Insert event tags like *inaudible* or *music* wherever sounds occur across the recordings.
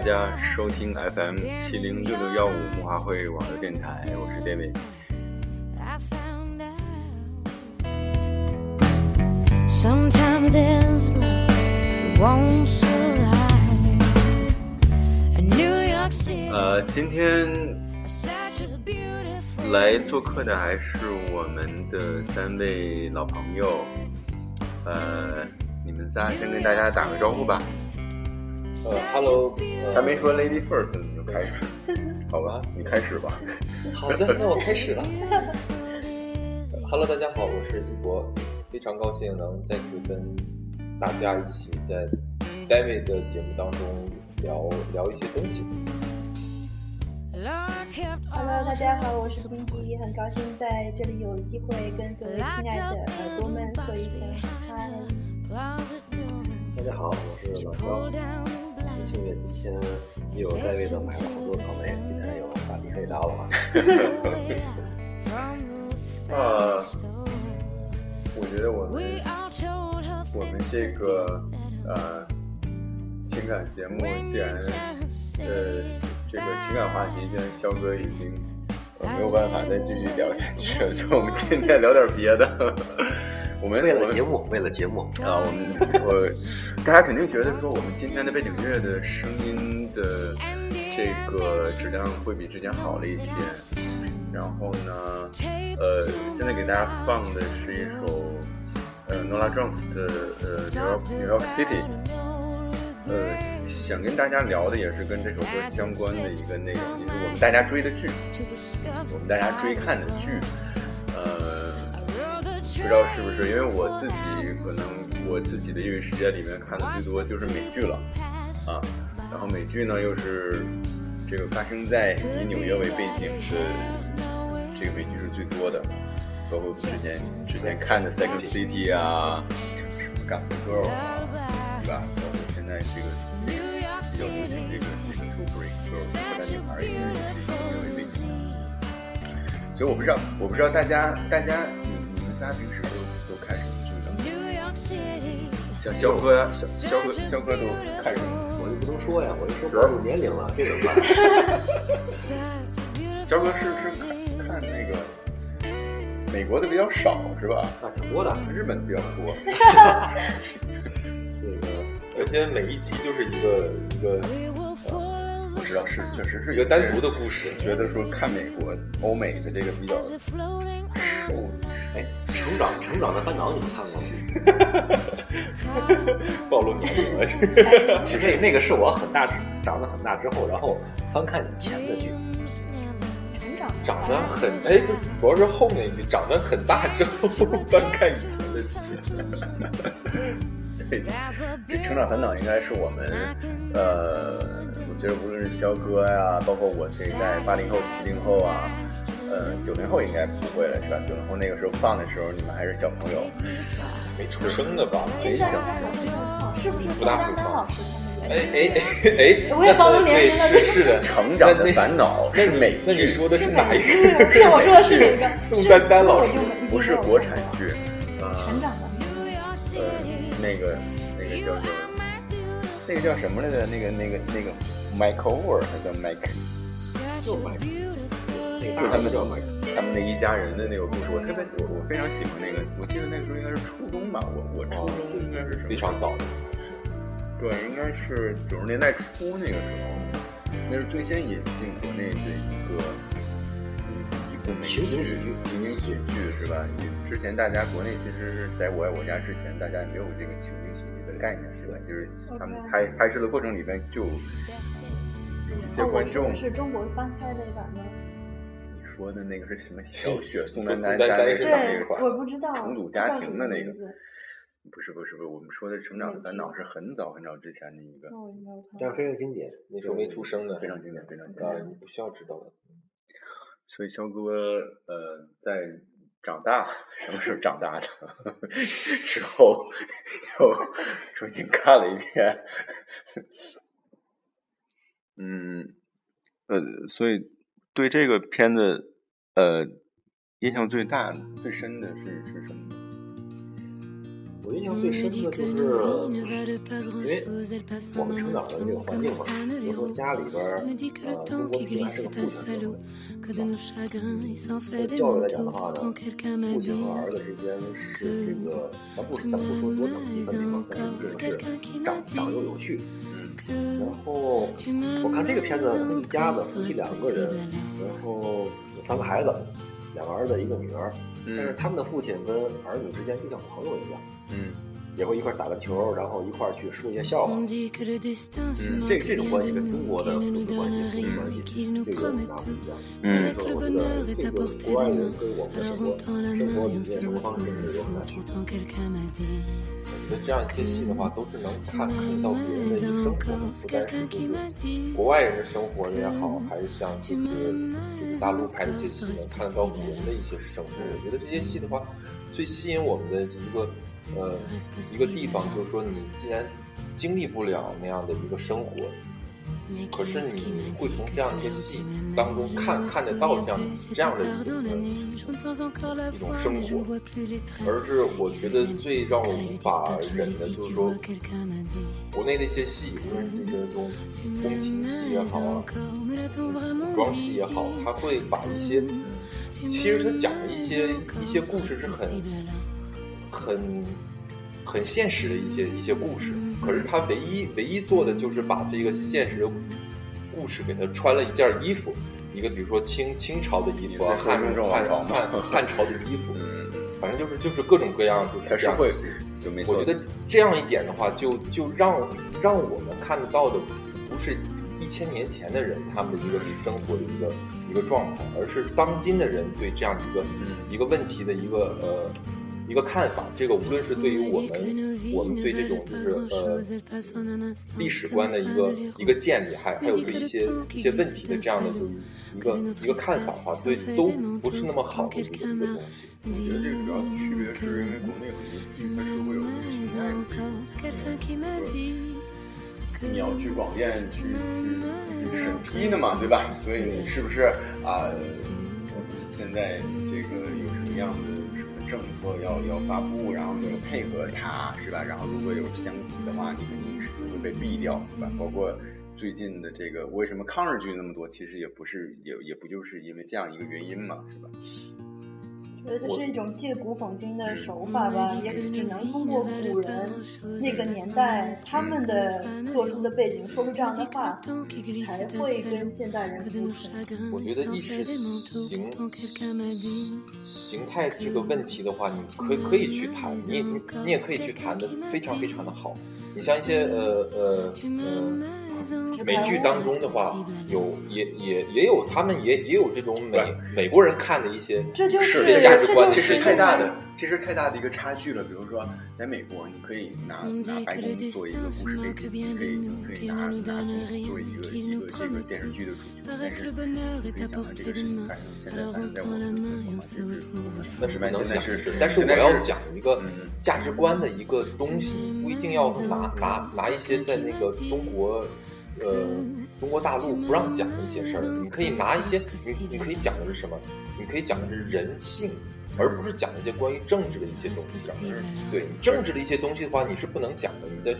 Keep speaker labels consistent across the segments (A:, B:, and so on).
A: 大家收听 FM 七零六六幺五木华会网络电台，我是 David。呃，今天来做客的还是我们的三位老朋友，呃，你们仨先跟大家打个招呼吧。
B: 呃，Hello，呃，
A: 还没说 Lady First 你就开始，*laughs* 好吧，你开始吧。
B: 好的，那我开始了。*laughs* 呃 Hello，大家好，我是一博，非常高兴能再次跟大家一起在 David 的节目当中聊聊一些东西。
C: Hello，大家好，我是冰迪，很高兴在这里有机会跟各位亲爱的耳朵们说一声嗨。
D: 大家好，我是老肖。幸运今天有戴维的买了好多草莓，今天有大米可以到了。
A: 呃我觉得我们我们这个呃情感节目，既然呃这个情感话题，既然肖哥已经呃没有办法再继续聊下去了，就我们今天聊点别的。我们
D: 为了节目，为了节目，
A: 啊，我们 *laughs* 我 *laughs* 大家肯定觉得说我们今天的背景乐的声音的这个质量会比之前好了一些。然后呢，呃，现在给大家放的是一首呃 Nola Jones 的呃 New York New York City。呃，想跟大家聊的也是跟这首歌相关的一个内容，也是我们大家追的剧，我们大家追看的剧。呃，不知道是不是因为我自己可能我自己的业余时间里面看的最多就是美剧了啊，然后美剧呢又是这个发生在以纽约为背景的这个美剧是最多的，包括之前之前看的《Second City》啊，什么《Gossip Girl》啊，对吧？包括现在这个比较流行这个这个《True Break》，就是破蛋女孩也是以纽约为背景。所以我不知道，我不知道大家大家你仨平时都都看什么剧呢肖哥呀，肖肖哥肖哥都看什么？
D: 我就不能说呀，我就说暴露年龄了，这怎么办
A: 肖哥是是看看那个美国的比较少是吧？
D: 啊挺多的。
A: 日本的比较多。*laughs*
D: 这个
B: 而且每一集就是一个一个
A: 我知道是确实是
B: 一个单独的故事。
A: 觉得说看美国欧美的这个比较
D: 哎，成长成长的烦恼你们看过吗？*laughs*
B: 暴露年龄了，这个。
D: 只是那个是我很大长得很大之后，然后翻看以前的剧。
C: 成长
B: 长得很哎，主要是后面一句长得很大之后翻看以前的剧。
A: 最近这成长烦恼应该是我们，呃，我觉得无论是肖哥呀，包括我这一代八零后、七零后啊，呃，九零后应该不会了，是吧？九零后那个时候放的时候，你们还是小朋友，
B: 没出生的吧？
A: 贼小。
C: 是不是
B: 不大会放
C: 张老师他们
B: 哎哎哎哎，
C: 我也暴露年龄了
B: 对是是的，
A: 成长的烦恼
B: 那
A: 是美
B: 那你，说的是哪一个？*laughs*
C: 我说的是哪个？
B: 宋丹丹老师
A: 不是国产剧，那个那个叫做那个叫什么来着？那个那个那个 Mike Over 还叫 Mike，
D: 就买那个
A: 就是他们
D: 叫买。
A: 他们那一家人的那个故事，我特别我我非常喜欢那个，我记得那个时候应该是初中吧，我我初中应该是什么
B: 非常早的，
A: 对，应该是九十年代初那个时候，那是最先引进国内的一个嗯
D: 情景喜剧
A: 情景喜剧是吧？你之前大家国内其实是在我爱我家之前，大家也没有这个情景喜剧的概念，是吧？就是他们拍拍摄的过程里面就有一些
C: 哦，
A: 观众
C: 是中国翻拍的版吗？
A: 你说的那个是什么小雪宋丹丹家那个
B: 丹丹是
A: 那个，
C: 对我不知道。
A: 重组家庭的那个
C: 不
A: 是不是不是，我们说的《成长的烦恼》是很早很早之前的一个，
D: 但是非常经典。
B: 那时候没出生的，
A: 非常经典非常经
B: 啊，
A: 典。
B: 你不需要知道的。
A: 所以肖哥呃，在长大什么时候长大的 *laughs* 之后，又重新看了一遍，嗯，呃，所以对这个片子呃印象最大的、最深的是是什么？
D: 我我印象最深的就是，因为我们成长的那个环境嘛，比如说家里边儿，呃，中国毕竟还是个父权社会，呃，教育来讲的话呢，父亲和儿子之间是这个，咱不咱不说多等级分明嘛，但是就是长长幼有序。然后我看这个片子，他们一家子夫妻两个人，然后有三个孩子，两个儿子一个女儿，但是他们的父亲跟儿女之间就像朋友一样，
A: 嗯
D: 也会一块儿打篮球，然后一块儿去说一些笑话。
E: 嗯，
D: 嗯，这这种关系跟中国的父子关系、父女关系就有很大不一样。
A: 嗯
D: 所以我觉得这个国外人跟我们的生活、生活理念、生活方式是有很大区别。
B: 我觉得这样一些戏的话，都是能看看得到别人的一个生活，不单是就是国外人的生活也好，还是像就是就是大陆拍的一些戏，能看得到别人的一些生活。我觉得这些戏的话，最吸引我们的一个呃一个地方，就是说你既然经历不了那样的一个生活，可是你会从这样一个戏当中看看得到这样这样的一种一种生活，而是我觉得最让我无法忍的就是说，国内的一些戏，无论是这种宫廷戏也好啊，古装戏也好，它会把一些，其实它讲的一些一些故事是很很很现实的一些一些故事，可是他唯一唯一做的就是把这个现实的故事给他穿了一件衣服，一个比如说清清朝的衣服啊，
A: 你是说
B: 汉
A: 雍正王
B: 汉
A: 朝
B: 汉汉朝的衣服，
A: 嗯，
B: 反正就是就是各种各样就是
A: 社会
B: 这样的。
A: 就没错。
B: 我觉得这样一点的话，就就让让我们看得到的不是一千年前的人他们的一个生活的一个一个状态，而是当今的人对这样一个、
A: 嗯
B: 一个问题的一个呃一个看法。这个无论是对于我们我们对这种就是呃历史观的一个一个建立，还还有对一些一些问题的这样的就是一个一个看法的话，对都不是那么好的一个东西。
A: 我觉得这个主要区别是因为国内很多剧它是会有一个时代的你要去广电去去审批的嘛，对吧？所以你是不是啊？我们现在这个有什么样的政策要要发布，然后你要配合它，是吧？然后如果有相抵的话，你肯定是会被毙掉，是吧？包括最近的这个为什么抗日剧那么多，其实也不是也也不就是因为这样一个原因嘛，是吧？
C: 觉得这是一种借古讽今的手法吧，也只能通过古人那个年代他们的特殊的背景说出这样的话，才会跟现代人不同。
B: 我觉得意识形形态这个问题的话，你可以可以去谈，你你你也可以去谈的非常非常的好。你像一些呃呃呃美剧当中的话，有也也也有他们也也有这种美美国人看的一些
C: 这就是
B: 价值观
A: 这是太大的，这是太大的一个差距了。比如说，在美国，你可以拿拿白宫做一个故事背景，你可以你可以拿拿去做一个一个这个电视剧的主角，但是你可以想到这个事情发生现在发生在我们的中国就是
B: 那是不能
A: 现在
B: 想
A: 是是，
B: 但是我要讲一个
A: 嗯。
B: 价值观的一个东西，不一定要拿拿拿一些在那个中国，呃，中国大陆不让讲的一些事儿，你可以拿一些，你你可以讲的是什么？你可以讲的是人性。而不是讲一些关于政治的一些东西，对你政治的一些东西的话，你是不能讲的。你在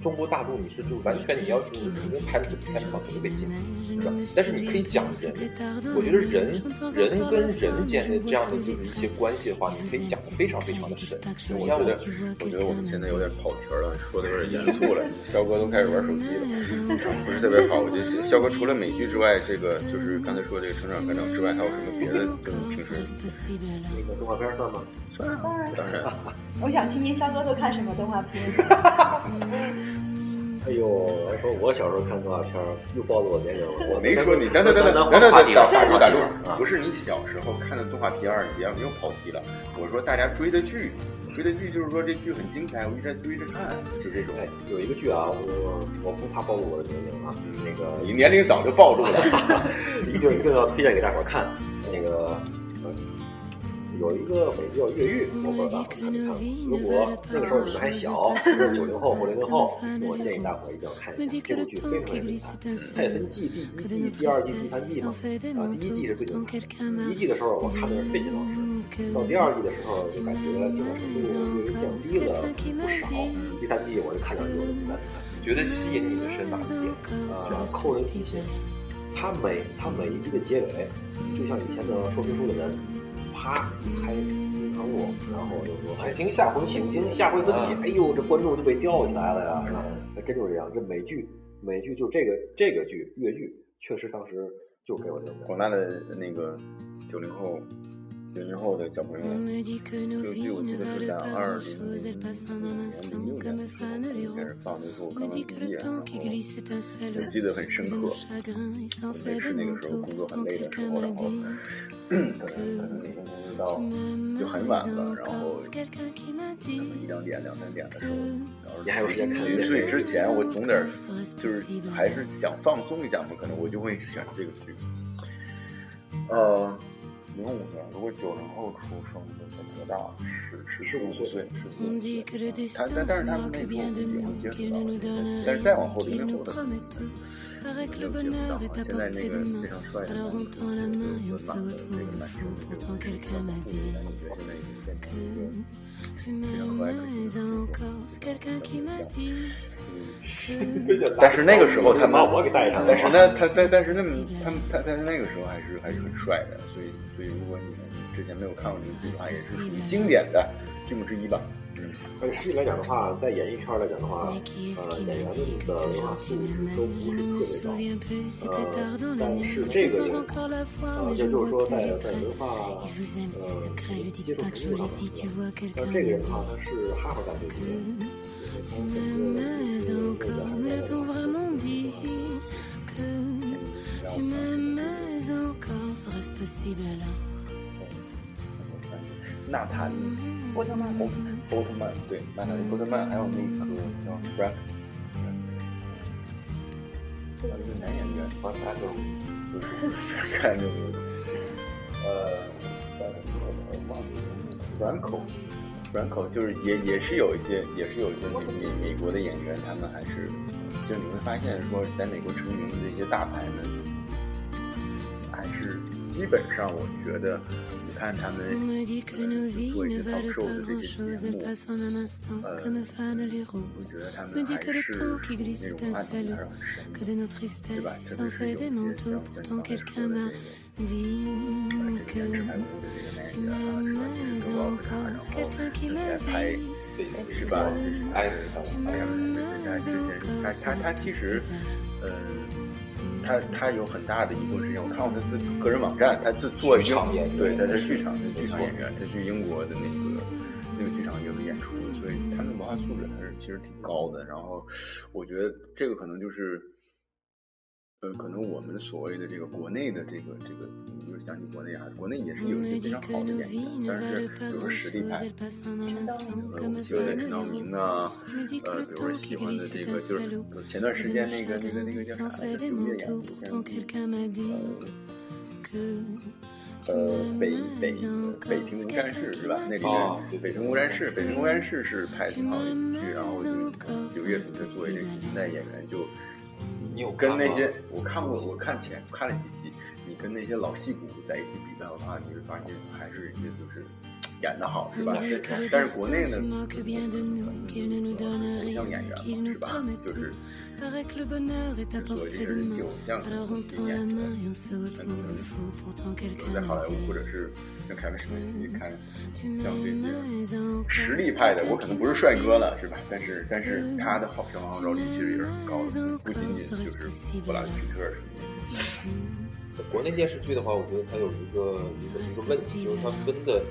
B: 中国大陆，你是就完全你要你肯定拍的拍的往这个北京，是吧？但是你可以讲人，我觉得人人跟人间的这样的就是一些关系的话，你可以讲的非常非常的深。
A: 我觉得，我觉得我们现在有点跑题了，说的有点严肃了。肖哥都开始玩手机了，不是特别好。我觉得肖哥除了美剧之外，这个就是刚才说这个成长课程之外，还有什么别的？就是平时
D: 那个动画片算吗？
A: 当然。
C: 我想听听肖哥都看什么动画片。*laughs*
D: 哎呦，我说我小时候看动画片儿，又暴露我年龄了。
A: 我没说你，等等等等等等等，打打住打住，不是你小时候看的动画片儿，你别又跑题了。我说大家追的剧，追的剧就是说这剧很精彩，我一直在追着看，就这种。
D: 哎，有一个剧啊，我我不怕暴露我的年龄啊，那个
A: 你年龄早就暴露了，*laughs*
D: 一定一定要推荐给大伙儿看。那个呃有一个美剧叫《越狱》，我不知道大伙看没看过。如果那个时候你们还小，是九零后或零零后，我建议大伙儿一定要看一下这部剧，非常非常精彩。它也分季，第一季、第二季、第三季嘛。啊，第一季是最精彩。第一季的时候我看的是费劲老师，到第二季的时候就感觉精彩程度略微降低了不少。第三季我就看到有的不淡。
B: 觉得吸引你的是哪一点？
D: 呃，扣人心弦。它每它每一季的结尾，就像以前的说评书的人，啪一拍金堂木，然后就说，哎，
B: 听下回
D: 请听下回分解。哎呦，这观众就被吊起来了呀，是吧？真就是这样。这美剧美剧就这个这个剧越剧，确实当时就给我这种
A: 广大的那个九零后。零零后的小朋友，这个剧我记得是在二零零零六年的时候开始放，那时候我刚刚毕业，然后我记得很深刻。我也是那个时候工作很累的时候，然后 *clears throat* 可能可能那天工作到就很晚了，然后可能一两点、两三点的时候，然后
D: 你还有时间看
A: 临睡之前，我总得就是还是想放松一下嘛，可能我就会 *laughs* 选这个剧。呃。零五年，如果九零后出生的，才多大？十十四五岁，十四岁。他但但是他们那时候已经接触到了，但是再往后零零后的，没有接触到。现在那个非常帅的，就就满的那个男生，就就感觉现在已经变成一个非常和蔼可亲的但是那个时候他把，
D: 我给带上了。
A: 但是那，他但但是那他们他但是那个时候还是还是很帅的，所以所以如果你们之前没有看过这个剧的话，也是属于经典的剧目之一吧。嗯，
D: 而实际来讲的话，在演艺圈来讲的话，呃，演员们的文化素质都不是特别高。呃，但是这个也，呃，这就是说在在文化呃接受程度上来说，但这个人的话，他是哈佛大学毕业。Tu m'aimes encore, mais t'ont vraiment dit que tu m'aimes encore, serait-ce possible alors
A: 纳塔莉·波特曼，波波特曼，对，纳塔莉·波特曼，还有那个叫 Frank，这个是男演员，Frank，不是，看这个，呃，叫什么？我忘了，Franco。Franco 就是也也是有一些也是有一些美美国的演员，他们还是，就你会发现说，在美国成名的这些大牌们，还是基本上我觉得，你看他们做一些 talk show 的这些节目，呃，我觉得他们还是那种暗藏还是很深的，对吧？特别是有些像跟刚才说的这个，呃，之前柴胡的这个男演员啊，是吧？这个 Walker，然后之前拍是吧？
B: 爱死他
A: 了，哎呀，他之前他他他其实，嗯，他他有很大的一部分时间，我看过他的个人网站，他自做
B: 剧场演员，
A: 对，他是剧场的剧场演员，他去英国的那个那个剧场有演出，所以他的文化素质还是其实挺高的。然后我觉得这个可能就是。呃，可能我们所谓的这个国内的这个这个，就是相信国内啊，国内也是有一些非常好的演员，但是比如说实力派，呃，我喜欢的陈道明啊，呃，比如说喜欢的这个就是前段时间那个那个那个叫啥来着？演呃呃北北北平无战事是吧？那里面北平无战事，北平无战事是拍的挺好的一剧，然后就刘烨同学作为这个新代演员就。你有跟那些我看过，我看前看了几集，你跟那些老戏骨在一起比赛的话，你会发现还是人家就是演的好，是吧？但是国内呢，偶像演员嘛，是吧？就是所谓这人气偶像演员，可能在好莱坞或者是像凯文·史密斯，看像这些实力派的，我可能不是帅哥了，是吧？但是但是他的好票房号召力其实也是很高的，不仅仅就是布拉德·皮特什么
B: 的。国内电视剧的话，我觉得它有一个一个一个问题，就是它分的。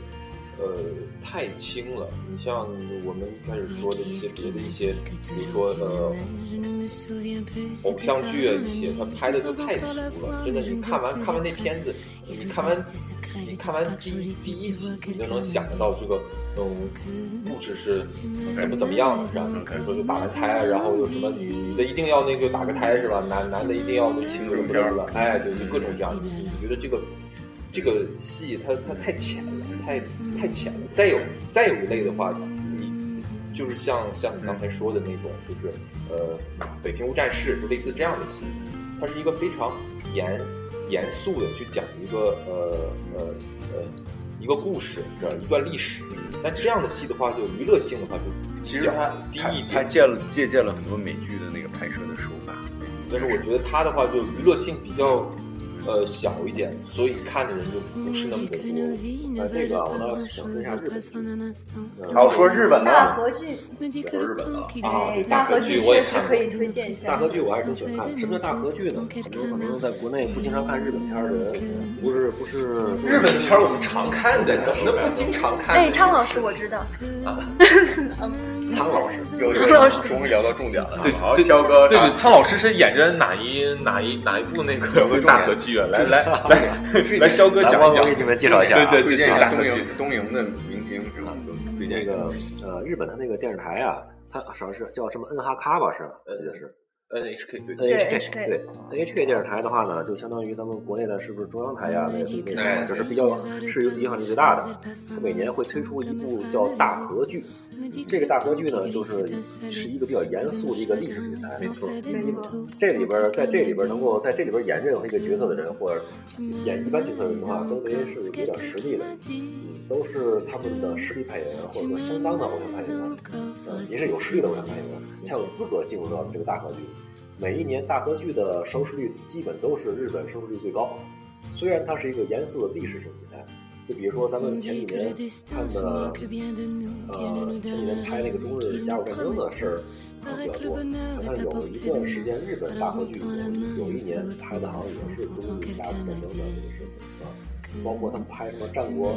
B: 呃，太轻了。你像我们一开始说的一些别的一些，比如说呃，偶像剧啊，一些他拍的就太俗了。真的，你看完看完那片子，你看完你看完第一第一集，你就能想得到这个嗯故事是怎么怎么样的，然后？比如说就打完胎，然后有什么女女的一定要那个打个胎是吧？男男的一定要那个
A: 情歌
B: 是吧？哎，对，就各种这样。你觉得这个？这个戏它它太浅了，太太浅了。再有再有一类的话，你就是像像你刚才说的那种，就是呃《北平无战事》就类似这样的戏，它是一个非常严严肃的去讲一个呃呃呃一个故事，这样一段历史。但这样的戏的话，就娱乐性的话就
A: 其实他他
B: 低一点。
A: 他借了借鉴了很多美剧的那个拍摄的手法，
B: 但是我觉得它的话就娱乐性比较呃小一点，所以看的人就不是那么的多。
D: 那这个我倒想说一下日本剧。呃
A: 好说日本的，
C: 大合剧，
A: 说日本的
B: 啊
C: 对，
B: 大
C: 大合剧
B: 我也看过
C: 可以推荐一下。
D: 大合剧我还是挺喜欢看的。什么叫大合剧呢？很多可能在国内不经常看日本片的人，不是不是
B: 日本的片我们常看的，怎么能不经常看呢？
C: 哎，昌老师我知道，
D: 苍老师，
A: 有
C: 苍老师
A: 终于聊到重点了，
B: 对
A: 好，
B: 对
A: 焦哥，
B: 对对，苍老师是演着哪一哪一哪一部那个大合剧啊？来来来来，肖哥讲一讲
D: 我给。你们介绍一下啊。
B: 对对
A: 推荐一下东营东营的明星是吧？推荐一下
D: 那个呃，日本的那个电视台啊，它好像是叫什么 N 哈卡吧，是吧？
B: 呃
D: 记得是
B: NHK 对
D: NHK 对 NHK 电视台的话呢，就相当于咱们国内的是不是中央台呀？那个那
B: 哎
D: 个就是比较是影响力最大的。它每年会推出一部叫大合剧，这个大合剧呢，就是是一个比较严肃的一个历史题材，没错。这里边在这里边能够在这里边演任何一个角色的人，或者演一般角色的人的话，都得是有点实力的，都是他们的实力派演员，或者说相当的偶像派演员，呃，也是有实力的偶像派演员，才有资格进入到这个大合剧。每一年大合剧的收视率基本都是日本收视率最高，虽然它是一个严肃的历史性题材，就比如说咱们前几年看的，呃，前几年拍那个中日甲午战争的事儿比较多，好像有一段时间日本大合剧有有一年拍的好像也是中日甲午战争的这个事情啊，包括他们拍什么战国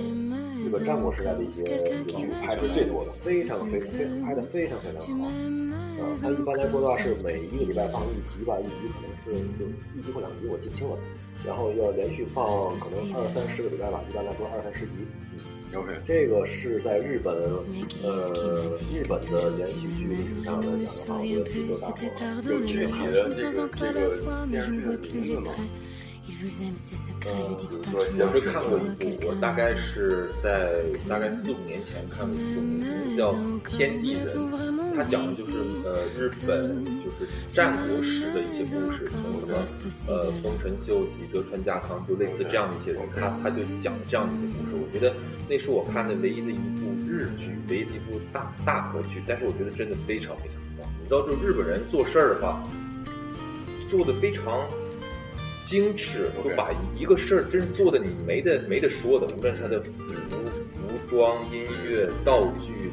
D: 日本战国时代的一些剧拍的是最多的，非常非常非常拍的非常非常好。啊，它一般来说的话是每一个礼拜放一集吧，一集可能是就一集或两集，我记不清了。然后要连续放可能二三十个礼拜吧，一般来说二三十集。嗯
A: ，OK，
D: 这个是在日本呃日本的连续剧历史上来讲的话，我觉得是个大火。
A: 有具体的这个这个电视剧的名字吗？
B: 呃，比如说，我是看过一部，我大概是在大概四五年前看过一部，名字叫《天地人》，它讲的就是呃日本就是战国时的一些故事，从什么呃丰臣秀吉、德川家康，就类似这样的一些人，他他就讲这样的一个故事。我觉得那是我看的唯一的一部日剧，唯一的一部大大合剧，但是我觉得真的非常非常棒。你知道，就日本人做事儿的话，做的非常。精致，就把一个事儿真做的你没得没得说的，无论是它的服服装、音乐、道具、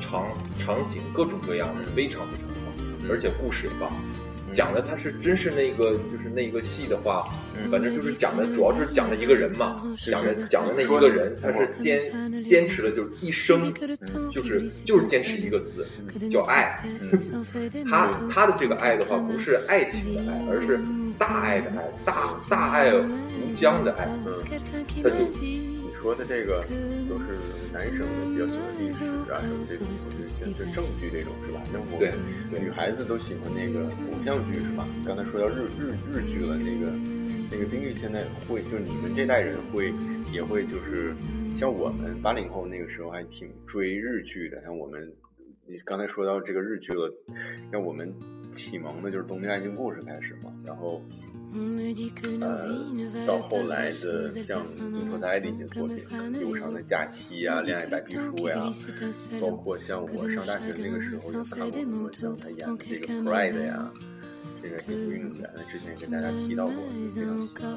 B: 场场景各种各样的，非常非常棒，而且故事也棒。讲的他是真是那个就是那个戏的话，反正就是讲的主要就是讲的一个人嘛，讲的讲的那一个人，他是坚坚持了就是一生，就是就是坚持一个字，叫爱。*laughs* 他他的这个爱的话，不是爱情的爱，而是大爱的爱，大大爱无疆的爱。嗯，他就
A: 你说的这个都是男生们比较喜欢历史啊什么这种，就是像这正剧这种是吧？那我
B: 对
A: 女孩子都喜欢那个偶像剧是吧？刚才说到日日日剧了，那个那个冰玉现在会，就是你们这代人会也会就是像我们八零后那个时候还挺追日剧的，像我们你刚才说到这个日剧了，像我们启蒙的就是《东京爱情故事》开始嘛，然后。呃，到后来的像尼托代的一些作品，《忧伤的假期》啊，《恋爱白皮书》呀，包括像我上大学那个时候也看过很多像他演的这个《Pride》呀，这个铁球运动员，之前也跟大家提到过，非常喜欢。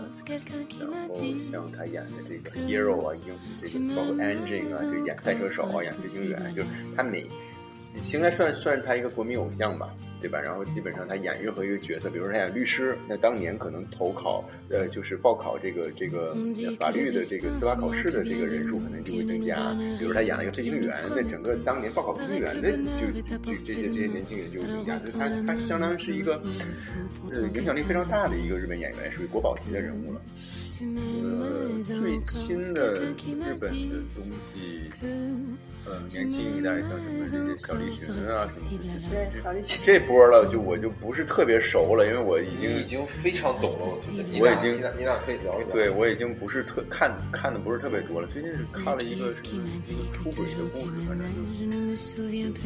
A: 然后像他演的这个《Hero》啊，英这个包括《Engine》啊，就演赛车手啊，演飞行员，就是他每应该算算是他一个国民偶像吧，对吧？然后基本上他演任何一个角色，比如说他演律师，那当年可能投考呃就是报考这个这个法律的这个司法考试的这个人数可能就会增加。比如他演了一个飞行员，那整个当年报考飞行员的就就这些这些年轻人就会增加。所以他他相当于是一个呃影响力非常大的一个日本演员，属于国宝级的人物了。呃最新的日本的东西，呃，年轻一代像什么这些小栗旬啊什么的，
C: 对，小栗旬。*laughs*
A: 这波了就我就不是特别熟了，因为我已经
B: 已经非常懂了，我觉得。你俩
A: 我已经
B: 你俩你俩可以聊一聊。
A: 对我已经不是特看看的不是特别多了，最近是看了一个什么一个出轨的故事，反正就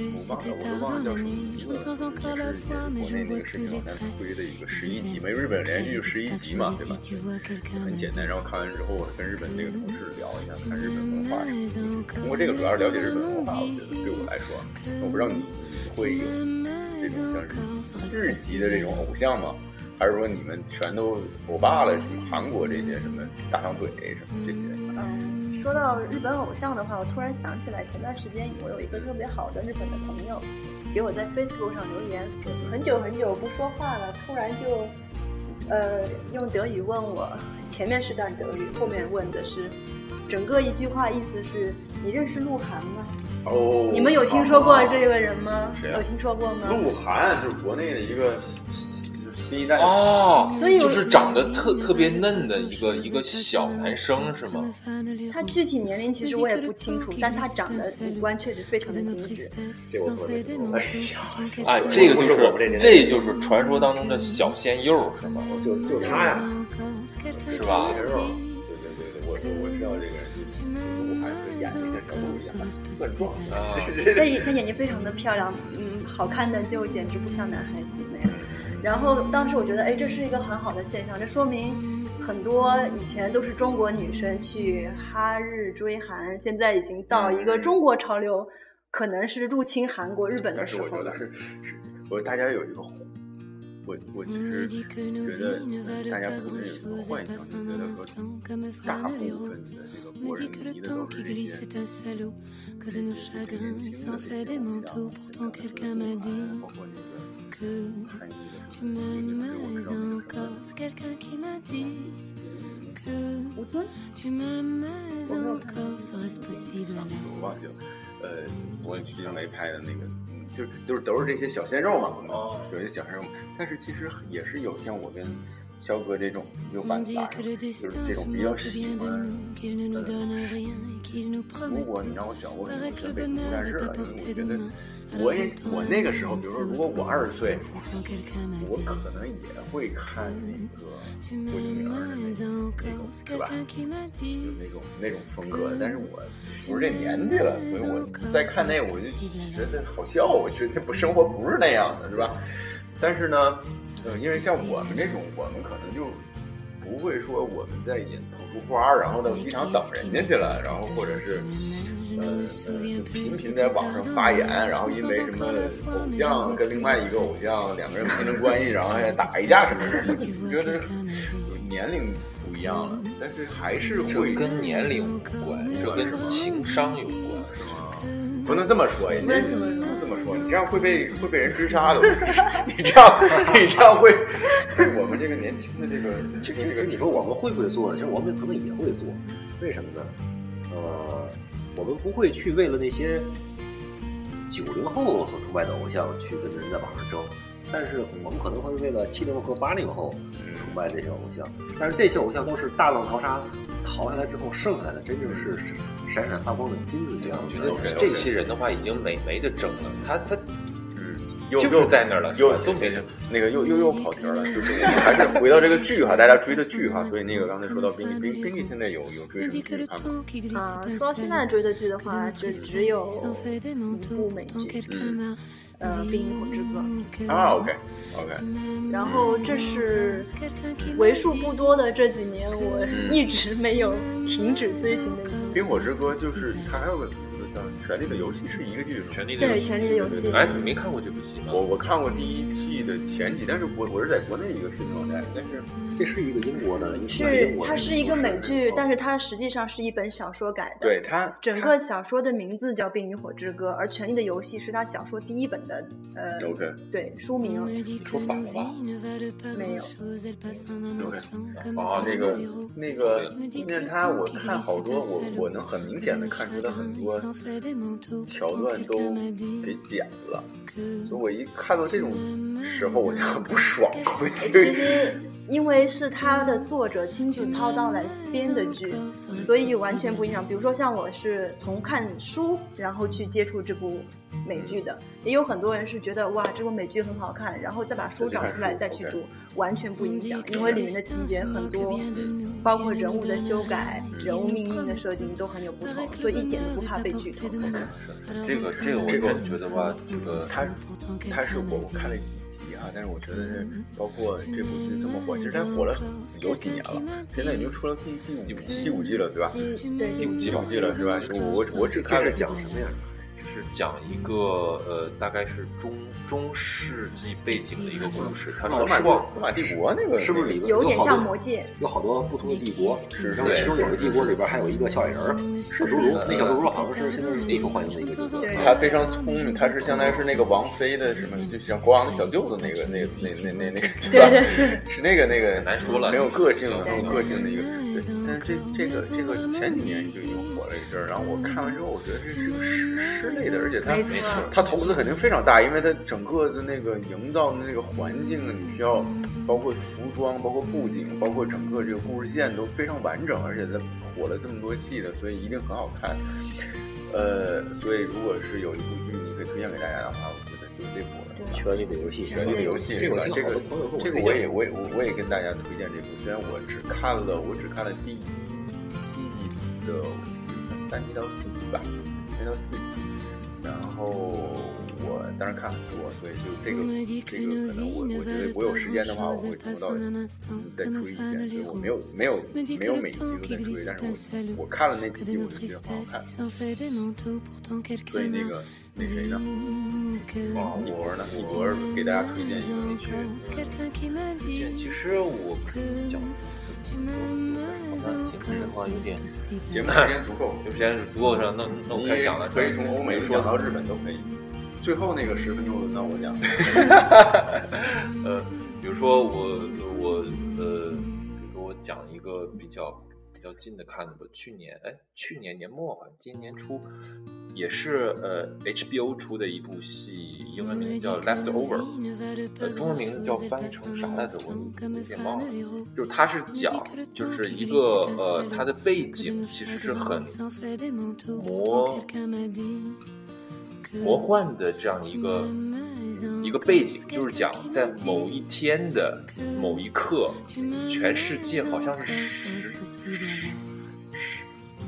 A: 我忘了，我都忘了叫什么名字了，也是国内那个视频网站推的一个十一集，没日本连续就十一集嘛，对吧？很简单，然后看完之后，我跟日本那个同事聊一下，看日本文化什么的。通过这个主要是了解日本文化，我觉得对我来说，我不知道你会有这种像是日籍的这种偶像吗？还是说你们全都欧巴了？什么韩国这些什么大长腿什么这些？
C: 嗯，说到日本偶像的话，我突然想起来，前段时间我有一个特别好的日本的朋友，给我在 Facebook 上留言，很久很久不说话了，突然就，呃，用德语问我，前面是段德语，后面问的是，整个一句话意思是你认识鹿晗吗？
A: 哦，
C: 你们有听说过这个人吗？
A: 谁啊
C: 有听说过吗？
A: 鹿晗就是国内的一个就是新一代的
B: 哦，
C: 所以我
B: 就是长得特特别嫩的一个一个小男生是吗？
C: 他具体年龄其实我也不清楚，但他长得五官确实非常的精致。
D: 这我说的。哎呀，
B: 哎，这个就
D: 不是我们这年代
B: 这就是传说当中的小鲜肉是吗？
D: 就就他呀，
B: 是吧？
A: 我知道这个人，就是鹿晗是演的像小鹿一样，很壮
B: 啊，
C: 他眼他眼睛非常的漂亮，嗯，好看的就简直不像男孩子那样。然后当时我觉得，哎，这是一个很好的现象，这说明很多以前都是中国女生去哈日追韩，现在已经到一个中国潮流，可能是入侵韩国、日本的时候了。
A: 我觉得是是，我觉得大家有一个，我我其实觉得呃大家普遍有一个幻想，就觉得说大部分的这个国人迷的都是这些这些年轻的这些偶像，包括那个韩裔的什么那个我不知道那个什么。
C: 吴尊，
A: 我忘记了，呃，我徐静蕾拍的那个，嗯，就就是都是这些小鲜肉嘛，
B: 哦
A: 属于小鲜肉，但是其实也是有像我跟肖哥这种有板子打，就是这种比较喜欢。呃，如果你让我选，我可能选《北京战士》了，因为我觉得我也我那个时候，比如说如果我二十岁，我可能也会看那个郭敬明的那种那种，是吧？就那种那种风格，但是我不是这年纪了，所以我再看那个我就觉得好笑，我觉得不生活不是那样的，是吧？但是呢，呃，因为像我们这种，我们可能就不会说我们在演捧出花，然后到机场等人家去了，然后或者是呃呃就频频在网上发言，然后因为什么偶像跟另外一个偶像两个人发生关系，然后还打一架什么的，我觉得年龄不一样了，但是还是会
B: 跟年龄无关，这跟情商有关。
A: 是吗？不能这么说，人家说，你这样会被会被人追杀的。你这样你这样会对我们这个年轻的这个
D: 其
A: 这个这
D: 你说我们会不会做？其实我们可能也会做，为什么呢？呃，我们不会去为了那些九零后所崇拜的偶像去跟人在网上争，但是我们可能会为了七零后和八零后崇拜这些偶像，但是这些偶像都是大浪淘沙淘下来之后剩下来的，真正是闪闪发光的金子这样
B: 我觉。得这些人的话已经没没得争了，他他
A: 嗯，又
B: 就是在那儿了，是
A: 又
B: 都没
A: 那个又又又跑题儿了，就是我们还是回到这个剧哈，大家追的剧哈，*laughs* 所以那个刚才说到冰冰冰冰现在有有追什么剧看吗？
C: 啊，说到现在追的剧的话，就只有一部美剧，
A: 嗯
C: 呃，《冰与火之歌》。
A: 啊，OK OK，
C: 然后这是为数不多的这几年我一直没有停止追寻的。
A: 冰火之歌就是它还有个名字叫《权力的游戏》，是一个剧是吗？
C: 对，《
B: 权力的游戏。
C: 权力的游戏》。
B: 哎，你没看过这部戏吗？
A: 我我看过第一季的前几，但是我我是在国内一个视频网站，但是
D: 这是一个英国的，
C: 是
D: 英国的
C: 它是一个美剧，但
D: 是
C: 是它实际上是一本小说改的。
A: 对它
C: 整个小说的名字叫《冰与火之歌》，而《权力的游戏》是它小说第一本的呃
A: OK
C: 对书名
B: 你说反了吧？
C: 没有。
A: OK 哦，那个那个，因为它我看好多，我我能很明显的看出它很多桥段都给剪了，所以我一看到这种时候我就很不爽，
C: 其实因为是他的作者亲自操刀来编的剧，所以完全不一样。比如说像我是从看书然后去接触这部美剧的，也有很多人是觉得哇这部美剧很好看，然后再把书找出来再去读，完全不影响，因为里面的情节很多，包括人物的修改、人物命运的设定都很有不同，所以一点都不怕被剧透。
B: 这个这个我
A: 这个
B: 真觉得吧，这个
A: 他他是我我看了几集啊，但是我觉得是包括这部剧这么火，其实它火了有几年了，现在已经出了第第五季第五季了，对吧？
C: 第对
B: 第五季
A: 第五季了是吧？我我我只看了
D: 讲什么呀？
B: 是讲一个呃，大概是中中世纪背景的一个故事，它
A: 罗马
B: 是往
A: 罗马帝国那个
D: 是不是里边
C: 有点像
D: 好多
C: 魔戒，
D: 有好多不同的帝国？
A: 是
D: 然后其中有个帝国里边还有一个小矮人儿，小侏儒，那小侏儒好像是现在是最受欢迎的一个帝国。
A: 他非常聪明，他是相当于是那个王妃的什么，就像国王的小舅子那个那个那那那那个，对吧？是那个那个
B: 难说了
A: 很有个性的，很有个性的一个。对，但是这这个这个前几年就已经火了一阵儿，然后我看完之后，我觉得这是个史诗类的，而且它它投资肯定非常大，因为它整个的那个营造的那个环境啊，你需要包括服装、包括布景、包括整个这个故事线都非常完整，而且它火了这么多季的，所以一定很好看。呃，所以如果是有一部剧你可以推荐给大家的话，我觉得就是这部了。
D: 权力的游戏，
A: 权力的游戏是吧？这个这个我也我也我我也跟大家推荐这部，虽然我只看了我只看了第一季的三集到四集吧，三到四集，然后我当时看很多，所以就这个这个可能我我觉得我有时间的话，我会从到再追一遍，所以我没有没有没有每一集都在追，但是我我看了那几集，我就觉得很好看，所以那个那谁呢？啊，一博呢？一博给大家推荐一个剧，
B: 其实我讲，好像今天的话有点
A: 节目时间足够，
B: 有时间是足够上，那那我
A: 你
B: 开始讲了，
A: 可以从欧美讲到日本都可以。最后那个十分钟轮到我讲。*laughs* *laughs*
B: 呃，比如说我我呃，比如说我讲一个比较比较近的看的吧，去年哎，去年年末吧，今年初也是呃 HBO 出的一部戏，英文名叫《Leftover》，呃，中文名叫翻译成啥来着？我有点忘了。就是它是讲，就是一个呃，它的背景其实是很魔魔幻的这样一个一个背景，就是讲在某一天的某一刻，全世界好像是十十十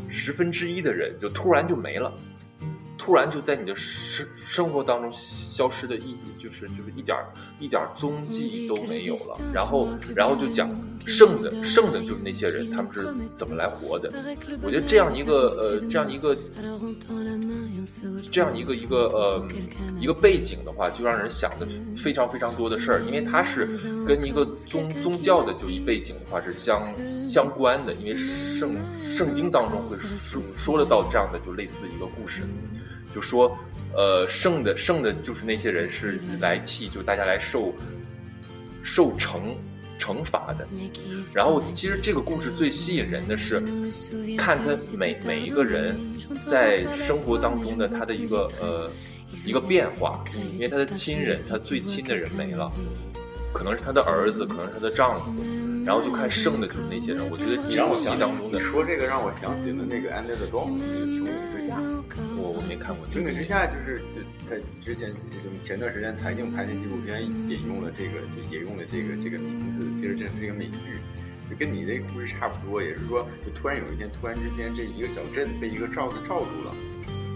B: 十分之一的人就突然就没了，突然就在你的生生活当中消失的一就是就是一点儿一点儿踪迹都没有了，然后然后就讲剩的剩的就是那些人他们是怎么来活的，我觉得这样一个呃这样一个这样一个一个呃一个背景的话，就让人想的非常非常多的事儿，因为它是跟一个宗宗教的就一背景的话是相相关的，因为圣圣经当中会说说得到这样的就类似一个故事，就说呃剩的剩的就是那些人是来替就大家来受受惩惩罚的，然后其实这个故事最吸引人的是，看他每每一个人在生活当中的他的一个呃一个变化，因为他的亲人，他最亲的人没了，可能是他的儿子，可能是他的丈夫，然后就看剩的就是那些人。我觉得
A: 你
B: 这部戏
A: 让我想你
B: 当中的，
A: 说这个让我想起了那个《Under the Dome》那个穹顶之
B: 我我没看过
A: 穹
B: 这个
A: 顶之下就是就他之前就前段时间财经拍那纪录片引用了这个就引用了这个这个名字，其实这是一个美剧。就跟你这故事差不多，也是说，就突然有一天，突然之间，这一个小镇被一个罩子罩住了，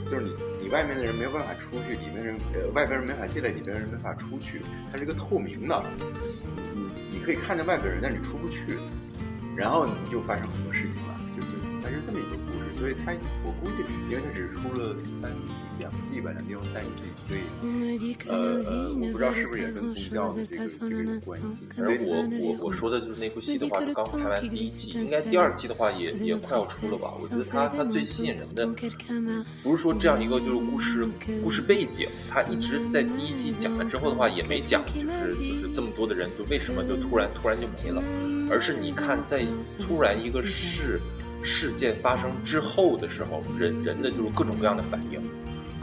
A: 就是你你外面的人没有办法出去，里面人呃外边人没法进来，里边人没法出去，它是个透明的，你你可以看见外边人，但是你出不去，然后你就发生很多事情了，就就它是这么一个故事，所以它我估计，因为它只出了三两季吧，两季或三季，所以呃呃，我不知道是不是也跟宗教的这个这个有关系，
B: 反正我我我说的就是那部戏的话，是刚拍完第一季，应该第二季的话也也快要出了吧？我觉得它它最吸引人的，不是说这样一个就是故事故事背景，它一直在第一季讲了之后的话，也没讲就是就是这么多的人就为什么就突然突然就没了，而是你看在突然一个事事件发生之后的时候，人人的就是各种各样的反应。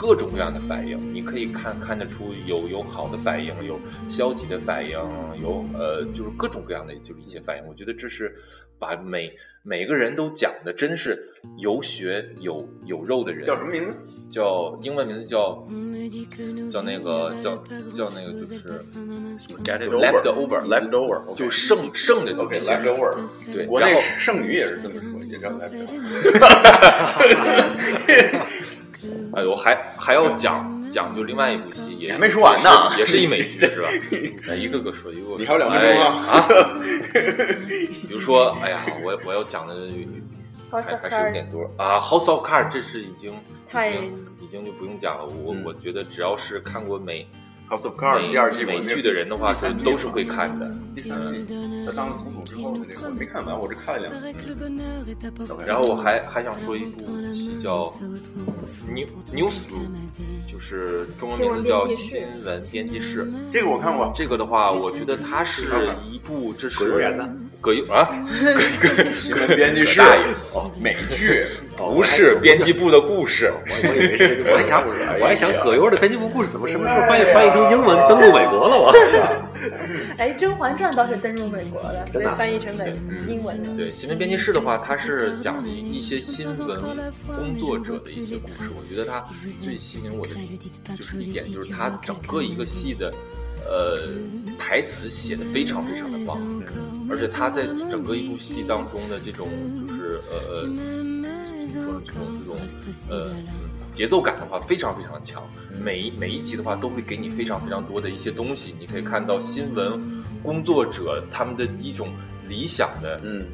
B: 各种各样的反应，你可以看看得出有有好的反应，有消极的反应，有呃就是各种各样的就是一些反应。我觉得这是把每每个人都讲的真是有血有有肉的人。
A: 叫什么名字？
B: 叫英文名字叫叫那个叫叫那个就是 left
A: over left over，
B: 就剩剩的就
A: OK
B: 这些
A: left over。
B: 对，
A: 国内
B: 然后
A: 剩女也是这么说，也叫 left over。
B: 哎，我还还要讲讲就另外一部戏，也
A: 还没说完呢
B: 也是也是一美剧是吧？哎一个个说，一个个说
A: 你还有两分钟啊！*laughs*
B: 比如说，哎呀，我我要讲的还还是有点多啊。House of Cards 这是已经
C: 太
B: 已经已经就不用讲了。我
A: 嗯
B: 我觉得只要是看过美
A: House of Cards
B: 美
A: 第二季
B: 美剧的人的话，是都是会看的。
A: 第三季他当了总统之后的那个我没看完，我只看了两集。
B: 然后我还还想说一部戏叫 New Newsroom，就是中文名字叫新闻编辑室。
A: 这个我看过，
B: 这个的话，我觉得它是一部，这是
D: 葛优演的，
B: 葛优啊，*laughs*
A: 新闻编辑室
B: 大爷
A: 哦，美剧
B: 不是编辑部的故事。
D: 我 *laughs* 我以为是，我还想，我还想葛优的编辑部故事怎么什么时候翻译翻译成英文登陆美国了？我 *laughs*
C: 哎，《甄嬛传》倒是登陆美国了，所以
D: 真的啊
C: 翻译成美英文了。
B: 对新闻编辑室的话，它是讲一些新闻工作者的一些故事。我觉得它最吸引我的就是一点，就是它整个一个戏的呃台词写的非常非常的棒，而且他在整个一部戏当中的这种就是呃呃怎么说呢，这种这种呃。节奏感的话非常非常强，每一每一集的话都会给你非常非常多的一些东西，你可以看到新闻工作者他们的一种理想的
A: 嗯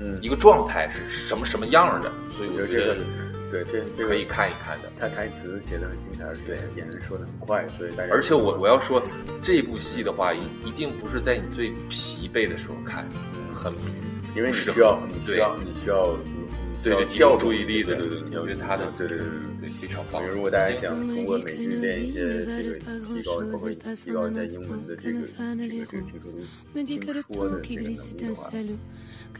A: 嗯。
B: 一，个状态是什么什么样的，所以我觉得
A: 对这这个
B: 可以看一看的。
A: 他台词写的很精彩，而且演员说的很快，所以大家
B: 而且我我要说，这部戏的话，一一定不是在你最疲惫的时候看，很
A: 因为你需要你需要你需要
B: 对对集中
A: 调动
B: 注意力的，
A: 对对对，
B: 我觉得他的
A: 对对对对。
B: 非常棒。
A: 如果大家想通过美剧练一些这个提高，包括提高一下英文的这个这个这个听说读听说的这个能力的话，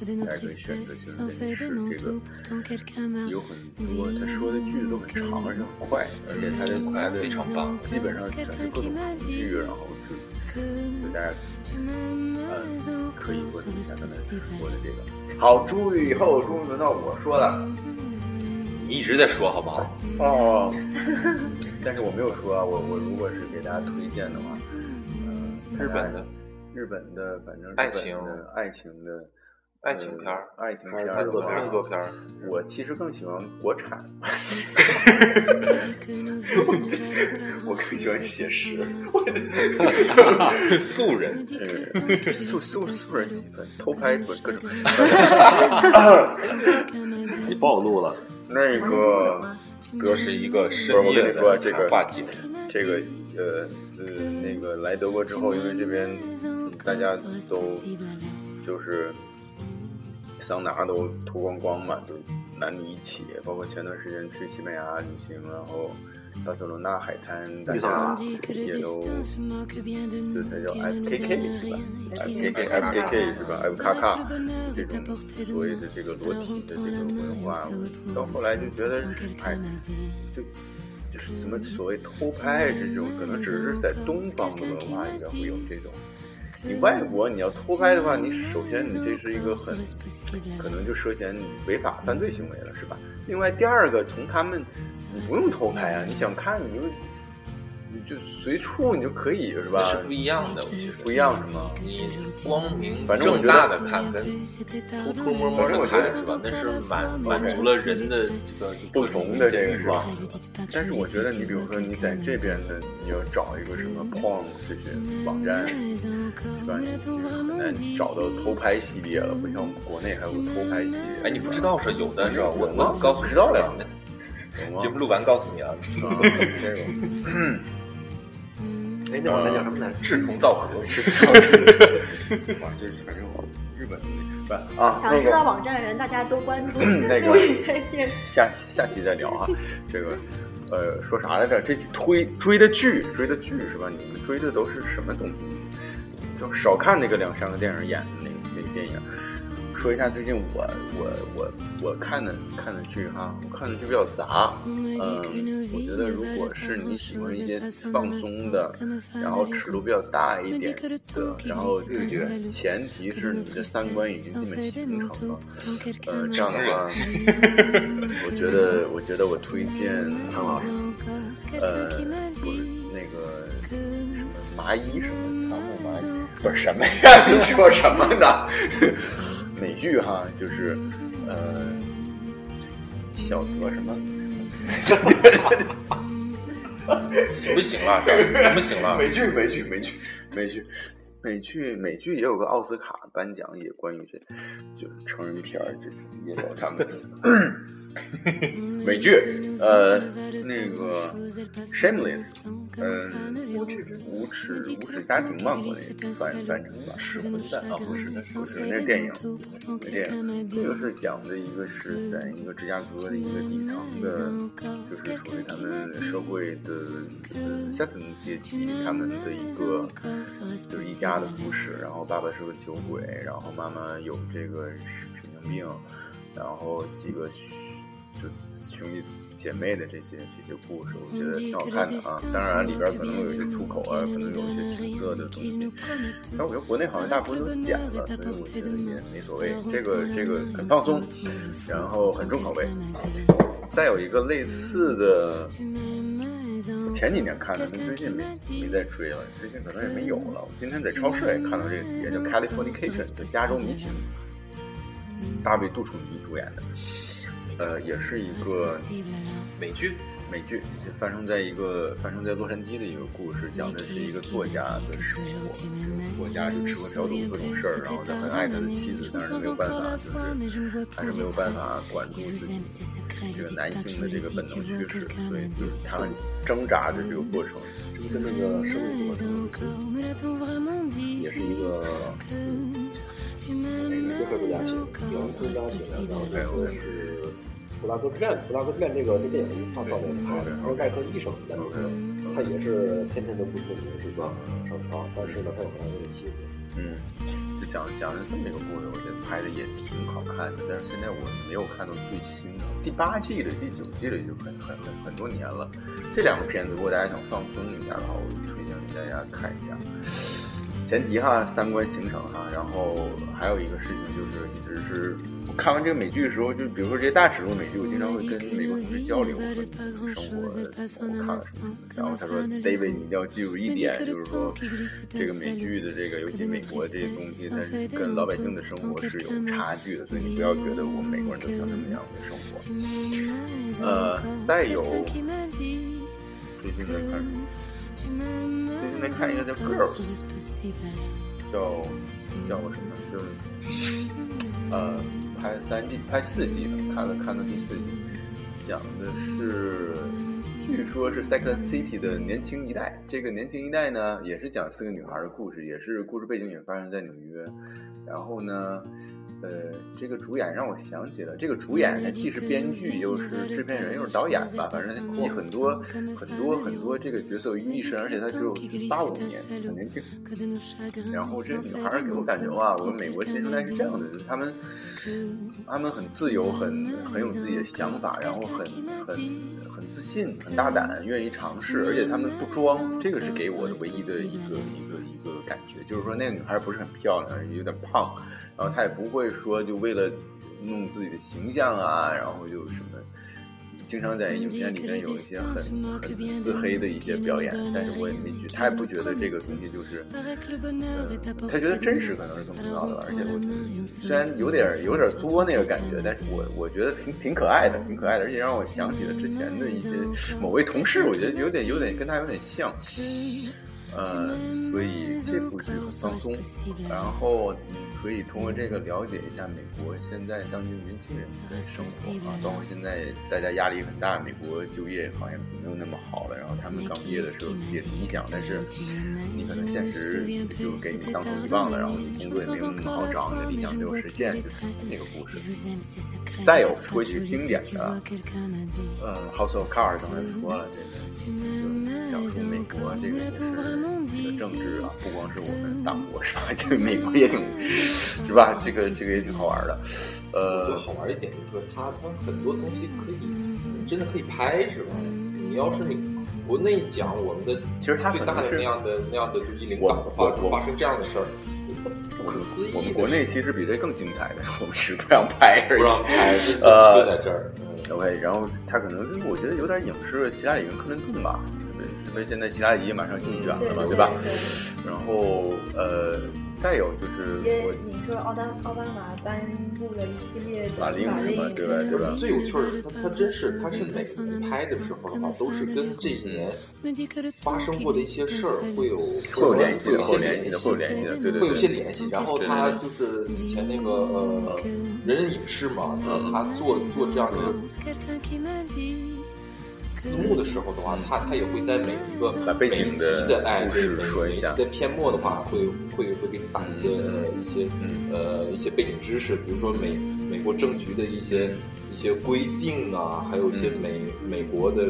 A: 大家可以选择新闻编辑室。这个有很多他说的句子都很长，而且很快，而且他的他的
B: 非常棒
A: 基本上全是各种从句，然后就就大家呃可以关注一下刚才说的这个。好，注意以后终于轮到我说了。
B: 你一直在说好不好？
A: 哦，但是我没有说啊，我我如果是给大家推荐的话，嗯、
B: 日本的，
A: 日本的，反正日本
B: 爱情
A: 的爱情的
B: 爱情片儿
A: 呃爱情片儿的
D: 动作片儿
B: 动作片儿，
A: 我其实更喜欢国产，*laughs* 我更喜欢写实，*laughs* *laughs*
B: 素人，
A: 呃，素素素人喜欢偷拍不各种，
D: 你暴露了，
A: 那个
B: 哥是一个深
A: 不是我
B: 夜
A: 跟你说
B: 的
A: 这个
B: 谈话节目，
A: 这个呃呃那个来德国之后，因为这边大家都就是桑拿都脱光光嘛，就男女一起，包括前段时间去西班牙旅行，然后巴塞罗那海滩，大家也都就才叫 FKK 是吧？FKK FKK 是吧？F 卡卡这种所谓的这个裸体的这个文化，到后来就觉得，哎，就就是什么所谓偷拍这种，可能只是在东方的文化里边会有这种。你外国你要偷拍的话，你首先你这是一个很可能就涉嫌违法犯罪行为了，是吧？另外第二个，从他们你不用偷拍啊，你想看你就就随处你就可以是吧？
B: 是不一样的，我觉得
A: 不一样是吗？
B: 你光明
A: 反正
B: 大的看跟偷偷摸摸的看是吧？那是满满足了人的这个
A: 不同的这个是
B: 是吧
A: 吧？？但是我觉得你比如说你在这边的，你要找一个什么 porn 这些网站，是吧？你很难找到偷拍系列了，不像我们国内还有偷拍系列。
B: 哎，你不知道是有的是吧？我
A: 有吗
B: 我告诉你
A: 不知道了
B: 那节目录完告诉你啊，
A: 啊这个
D: 哎，那网站叫什么来着？
B: 志同道合，*laughs*
A: 哇，就是反正我日本的那个不啊，
C: 想知道网站的人，大家多关注
A: 那个。*laughs* 下下期再聊啊。这个呃说啥来着？这期推追的剧，追的剧是吧？你们追的都是什么东西？就少看那个两三个电影演的那个那个电影。说一下最近我我我我看的看的剧哈，我看的剧比较杂，嗯，我觉得如果是你喜欢一些放松的，然后尺度比较大一点的，然后这个前提是你的三观已经基本形成了，呃，这样的话，我觉得我觉得我推荐
D: 苍老师，
A: 呃，不是那个什么麻衣什么仓木麻衣，不是什么呀？*laughs* 你说什么呢？美剧哈，就是呃，小泽什么？*laughs*
B: 行不行了？行不行了？
A: 美剧，美剧，美剧，美剧，美剧，美剧也有个奥斯卡颁奖，也关于这，就是成人片儿这种，也有他们。*laughs* 美剧，呃，那个《Shameless》，嗯，无耻无耻无耻家庭嘛，国内翻翻成吧，
B: 吃混蛋啊，不是，那
A: 不是那电影，那电影，一个是讲的一个是在一个芝加哥的一个底层的，就是属于他们社会的呃下层阶级，他们的一个就是一家的故事。然后爸爸是个酒鬼，然后妈妈有这个神经病，然后几个。就兄弟姐妹的这些这些故事，我觉得挺好看的啊。当然里边可能有一些出口啊，可能有一些情色的东西。但我觉得国内好像大部分都剪了，所以我觉得也没所谓。这个这个很放松，然后很重口味。再有一个类似的，前几年看的，但最近没没再追了。最近可能也没有了。我今天在超市也看到这个，也叫《Californication》的加州迷情，大卫杜楚尼主演的。呃，也是一个
B: 美剧，
A: 美剧发生在一个发生在洛杉矶的一个故事，讲的是一个作家的生活。这个作家就吃喝嫖赌各种事儿，然后他很爱他的妻子，但是没有办法，就是还是没有办法管住自己这个男性的这个本能驱使，所以就是他挣扎的这个过程。
D: 就跟那个生活，也是一个那个约克作家写的，杨作家写的，然后最后是。布拉格之战，布拉格之战这个这电影是他导演拍的，然后盖特医生他也是天天都不出名是吧？上床，但是呢，他有他的妻子。
A: 嗯，就讲讲了这么一个故事，我觉得拍的也挺好看的。但是现在我没有看到最新的第八季的，第九季了，就很很很很多年了。这两个片子，如果大家想放松一下的话，我推荐给大家看一下。前提哈，三观形成哈，然后还有一个事情就是一直是我。看完这个美剧的时候，就比如说这些大尺度美剧，我经常会跟美国同事交流我说生活，我看了什么。然后他说：“David，你一定要记住一点，就是说这个美剧的这个，尤其美国这些东西，它是跟老百姓的生活是有差距的，所以你不要觉得我们美国人都像那么样的生活。呃，再有最近在看什么？最近在看一个叫《Girls》，叫叫什么？就是呃。”拍三季，拍四季的，看了看到第四季，讲的是，据说是 Second City 的年轻一代。这个年轻一代呢，也是讲四个女孩的故事，也是故事背景也发生在纽约。然后呢？呃，这个主演让我想起了，这个主演他既是编剧又是制片人又是导演吧，反正集很多很多很多这个角色于一身，而且他只有八五年，很年轻。然后这女孩给我感觉哇，我们美国新生代是这样的，就是他们他们很自由，很很有自己的想法，然后很很很自信，很大胆，愿意尝试，而且他们不装，这个是给我的唯一的一个一个一个感觉，就是说那个女孩不是很漂亮，有点胖。然后他也不会说就为了弄自己的形象啊，然后就什么，经常在影片里面有一些很很自黑的一些表演，但是我也没觉，他也不觉得这个东西就是，呃，他觉得真实可能是更重要的，而且我虽然有点有点作那个感觉，但是我我觉得挺挺可爱的，挺可爱的，而且让我想起了之前的一些某位同事，我觉得有点有点跟他有点像。呃，所以这部剧很放松，然后你可以通过这个了解一下美国现在当今年轻人的生活啊，包括现在大家压力很大，美国就业好像没有那么好了，然后他们刚毕业的时候也理想，但是你可能现实就给你当头一棒了，然后你工作也没有那么好找，你的理想没有实现，就是那个故事。再有说一句经典的，呃，House of Cards 刚才说了这讲述美国这个也是这个政治啊，不光是我们大国是吧？这个美国也挺是吧？这个这个也挺好玩的。呃，
B: 好玩一点就是说它它很多东西可以真的可以拍是吧？你要是你国内讲我们的
A: 其实它
B: 最大的那样的那样的就一零
A: 我
B: 港的话发生这样的事儿，不可思议。
A: 我们国内其实比这更精彩的，我们只是不让拍而已。
B: 不让拍，
A: 呃
B: 就在这儿。嗯
A: OK，然后他可能是我觉得有点影视了希拉里跟克林顿吧，因为因为现在希拉里也马上竞选了嘛，
C: 对
A: 吧？然后呃，再有就是
C: 也
A: 我
C: 你说奥巴奥巴马颁布了一系列的
A: 法令是吧对吧对吧
B: 最有趣儿，他他真是，他是每年拍的时候的话，都是跟这一年发生过的一些事儿会有
A: 会有联系的，会有联系的，会有联系的，对对
B: 会有一些
A: 对。
B: 联系。然后他就是以前那个呃人人影视嘛，他做做这样的字幕的时候的话，他他也会在每一个
A: 把背景
B: 每一
A: 的
B: 集的哎
A: 故事
B: 对每
A: 说一
B: 集的片末的话，会会会给你打一些呃一些
A: 嗯。
B: 呃一些背景知识，比如说美美国政局的一些一些规定啊，还有一些
A: 嗯。
B: 美美国的，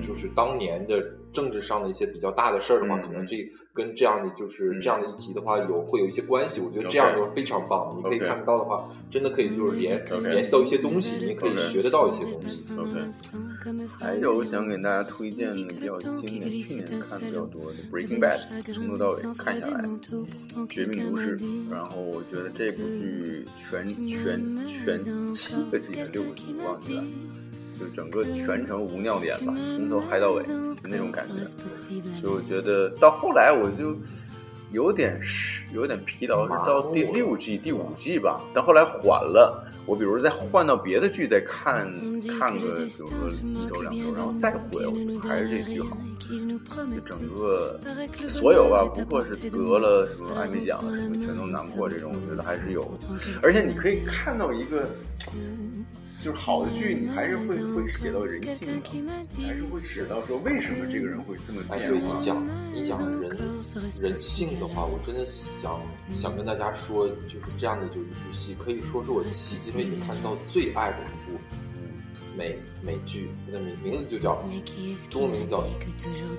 B: 就是当年的政治上的一些比较大的事儿的话，
A: 嗯。
B: 可能这跟这样的就是
A: 嗯
B: 这样的一集的话有会有一些关系。我觉得这样就非常棒，你可以看得到的话，真的可以就是联联系到一些东西，你可以学得到一些东西。
A: OK，还有我想给大家推荐的比较经典，去年看的比较多的《Breaking Bad》，从头到尾看下来，《绝命毒师》。然后我觉得这部剧全全全七个季还是六个季，我忘记了，就整个全程无尿点吧，从头嗨到尾，就那种感觉。所以我觉得到后来我就有点是有点疲劳，是到第六季、第五季吧。但后来缓了，我比如再换到别的剧再看看个，比如说一周两周，然后再回，我觉得还是这剧好。就整个所有吧，不过是得了什么艾美奖的什么全都囊括这种，我觉得还是有。而且你可以看到一个。就是好的剧，你还是会会写到人性的，你还是会写到说为什么这个人会这么
B: 哎，对
A: 变化
B: 你。讲你讲人人性的话，我真的想想跟大家说，就是这样的就一部戏，可以说是我迄今为止看到最爱的一部美美剧，它的名名字就叫中文名叫《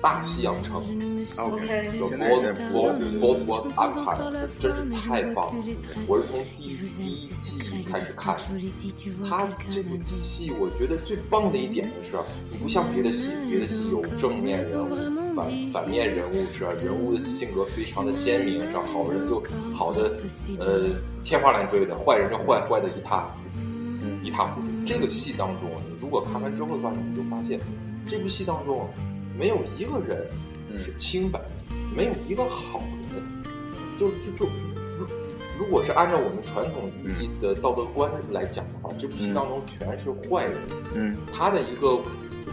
B: 大西洋城》。
C: OK，
B: 有
A: 现在在
B: Bold Bold Bold Bold Empire，这真是太棒了！我是从第一第一季开始看，他这部戏我觉得最棒的一点就是，你不像别的戏，别的戏有正面人物、反反面人物是吧？人物的性格非常的鲜明，是吧？好人就好的呃天花乱坠的，坏人就坏坏的一塌一塌糊涂。这个戏当中，你如果看完之后的话，你就发现这部戏当中没有一个人是清白的，没有一个好人。就就就，如如果是按照我们传统意义的道德观来讲的话，这部戏当中全是坏人。
A: 嗯
B: 他的一个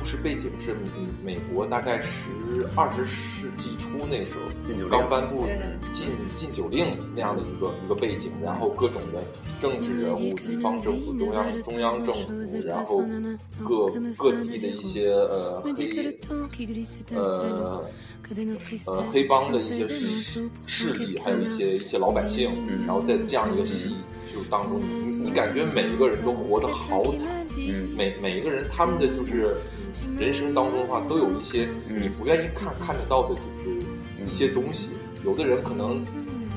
B: 故事背景是美国大概十二十世纪初那时候
A: 禁酒令
B: 刚颁布禁禁酒令那样的一个一个背景，然后各种的政治人物、地方政府、中央中央政府，然后各各地的一些呃黑呃呃黑帮的一些势势力，还有一些一些老百姓，
A: 嗯
B: 然后在这样一个戏就当中，你你感觉每一个人都活得好惨。
A: 嗯
B: 每每一个人他们的就是人生当中的话，都有一些你不愿意看看得到的，就是一些东西。有的人可能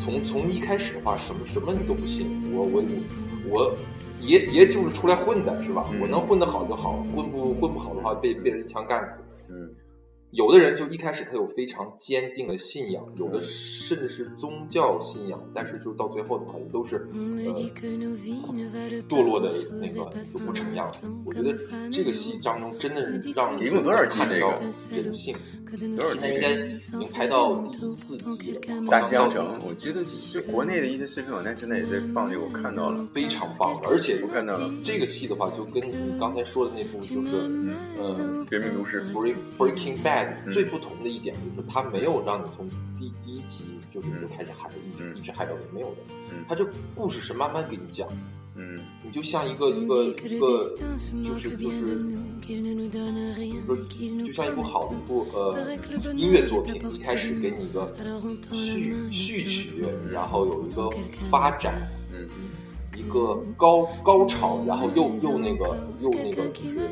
B: 从从一开始的话，什么什么你都不信，我我我也也就是出来混的是吧？
A: 嗯
B: 我能混得好就好，混不混不好的话，被被人一枪干死。
A: 嗯
B: 有的人就一开始他有非常坚定的信仰，有的甚至是宗教信仰，但是就到最后的话，也都是呃 *laughs* 堕落的那个就不成样子。我觉得这个戏当中真的让
A: 一共多少集
B: 看到
A: 这
B: 人性。
A: 多少
B: 现在应该已经拍到第四季了吧，
A: 大西洋城我记得就国内的一些视频网站现在也在放这个，我看到了。
B: 非常棒，而且
A: 我看到了
B: 这个戏的话，就跟你刚才说的那部就是
A: 嗯
B: 呃
A: 绝命毒师
B: Break Breaking Bad
A: 嗯。
B: 最不同的一点就是，它没有让你从第第一集就是就开始嗨，一直
A: 嗯。
B: 一直嗨到尾，没有的
A: 嗯。
B: 它这故事是慢慢给你讲，
A: 嗯。
B: 你就像一个一个一个，就是就是，说就像一部好的一部呃音乐作品，一开始给你一个序序曲，然后有一个发展，
A: 嗯。
B: 一个高高潮，然后又又那个又那个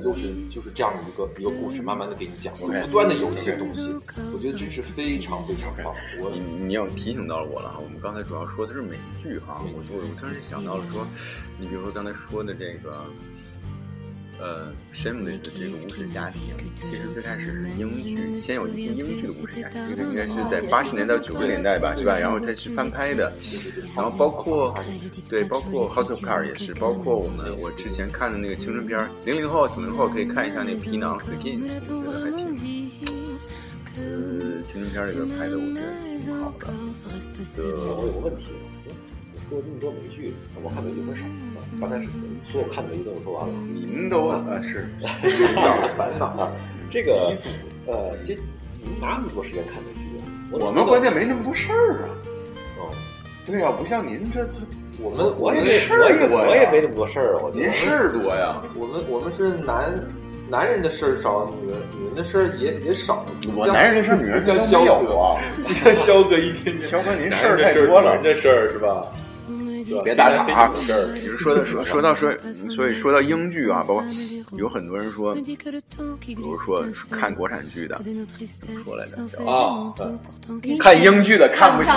B: 就是就是这样的一个一个故事，慢慢的给你讲
A: ，OK
B: 不断的有一些东西，我觉得这是非常非常棒。我
A: 你你要提醒到了我了哈，我们刚才主要说的是美剧哈，我就我突然想到了说，你比如说刚才说的这个，呃，Shameless 这个无耻家庭，其实最开始是英剧，先有一部英剧的无耻家庭，这个应该是在八十年代九十年代吧，是吧？然后它是翻拍的，然后包括对，包括 House of Car 也是，包括我们我之前看的那个青春片儿，零零后、九零后可以看一下那个皮囊 The King，我觉得还挺。呃，青春片里边拍的，我觉得挺好的。
D: 呃我有个问题，你说这么多美剧，我看美剧很少。刚开始所有看的剧都说完了，
A: 您都啊是，*laughs*
D: 成长的烦恼啊。这个呃，这你哪有那么多时间看美剧啊？
A: 我们关键没那么多事儿啊。
D: 哦，
A: 对呀、不像您这这，
B: 我们
D: 我也
B: 们
A: 事儿
D: 我也
A: 多呀
D: 我也没那么多事儿啊。我
A: 您事儿多呀。
B: 我们我们是男男人的事儿少，女人女人的事儿也也少。
A: 我男人的事儿女人
B: 像
A: 都
B: 肖哥不像肖哥一天天
A: 肖哥您事儿太多了
B: 女人的事儿是吧？
A: 别打岔啊说到说说到说，所以说到英剧啊，包括有很多人说，比如说看国产剧的，怎么说来着？叫
B: 啊，
A: 看英剧的看不起，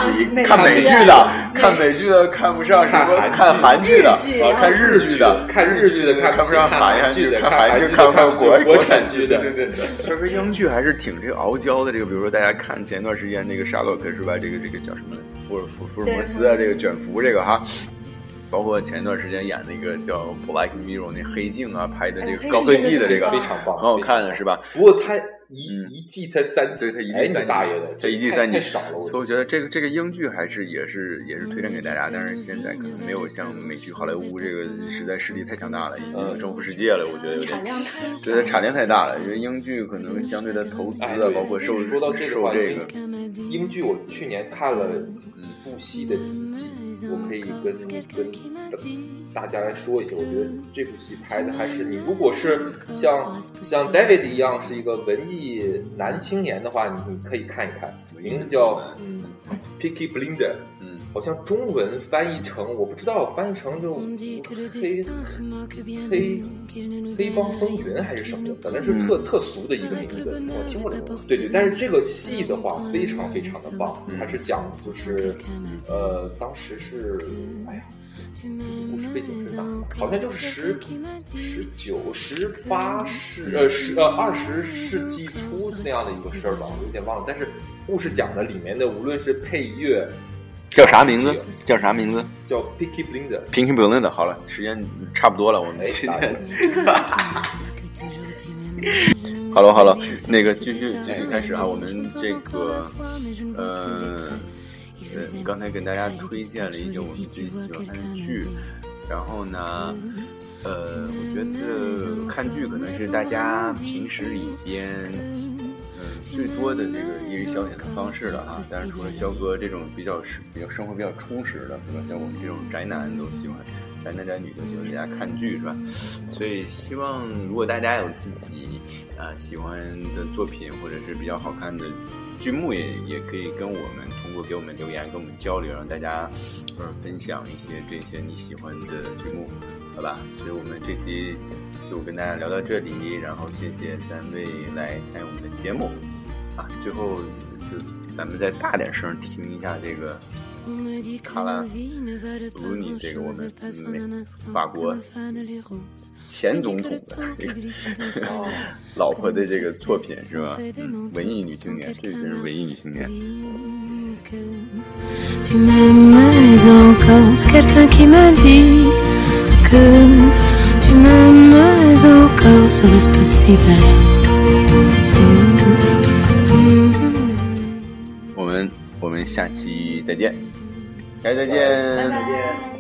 A: 看
C: 看美剧
A: 美剧的看美剧的看不上什么，看韩剧的啊，看日剧的
B: 看日剧的
A: 看不上韩
B: 韩
A: 剧
B: 的，
A: 看
B: 韩
A: 剧
B: 看
A: 不上国
B: 国产剧的，
A: 对对对。所以说英剧还是挺这个傲娇的，这个比如说大家看前段时间那个沙洛克是吧？这个这个叫什么？福尔福福尔摩斯啊，这个卷福这个哈。包括前一段时间演那个叫《Black Mirror》那黑镜啊，拍的这个高科技的这个，
B: 非常棒，
A: 很好看的是吧？
B: 不过他一
A: 嗯
B: 一季才三集，
A: 对，他一
B: 哎
A: 季三
B: 你大爷的，
A: 他一季
B: 太
A: 三集
B: 太少了，
A: 所以我觉得这个这个英剧还是也是也是推荐给大家，但是现在可能没有像美剧好莱坞这个实在实力太强大了，已经征服世界了，我觉得有点
C: 产。量太
A: 对，它产量太大了，因为英剧可能相对的投资啊，
B: 哎
A: 包括收入
B: 说到这个话
A: 这个，
B: 英剧我去年看了一部戏的第一季，我可以跟跟大家来说一下，我觉得这部戏拍的还是你如果是像像 David 一样是一个文艺男青年的话，你你可以看一看，名字叫嗯 Picky Blinder。
A: 嗯，
B: 好像中文翻译成我不知道，翻译成就黑黑黑帮风云还是什么的，反正是特、特俗的一个名字，我听过这个。对对，但是这个戏的话非常非常的棒，它是讲就是呃，当时是哎呀。故事背景是哪？好像就是十、十九、十八世呃十呃二十世纪初那样的一个事儿吧，我有点忘了。但是故事讲的里面的无论是配乐，
A: 叫啥名字？叫啥名字
B: 叫 Pinky Blinder。
A: Pinky Blinder。好了，时间差不多了，我们
B: 哎
A: 今
B: 大
A: 天
B: 爷。*laughs*
A: 好了好了，那个继续继续开始啊，我们这个呃呃，刚才给大家推荐了一个我们最喜欢看的剧，然后呢，呃，我觉得看剧可能是大家平时里边嗯、最多的这个业余消遣的方式了啊。当然，除了肖哥这种比较是比较生活比较充实的，是吧？像我们这种宅男都喜欢。宅男宅女都喜欢在家看剧是吧？所以希望如果大家有自己啊、喜欢的作品或者是比较好看的剧目也，也可以跟我们通过给我们留言跟我们交流，让大家呃分享一些这些你喜欢的剧目，好吧？所以我们这期就跟大家聊到这里，然后谢谢三位来参与我们的节目啊！最后就咱们再大点声听一下这个。卡拉鲁尼，这个我们美法国前总统的这个 *laughs* 老婆的这个作品是吧？嗯，文艺女青年，这真是文艺女青年。
E: Tu m'aimes encore, c'est quelqu'un qui m'a dit que tu m'aimes encore, serait-ce possible alors
A: 我们我们下期再见，大家再见。
C: 拜拜。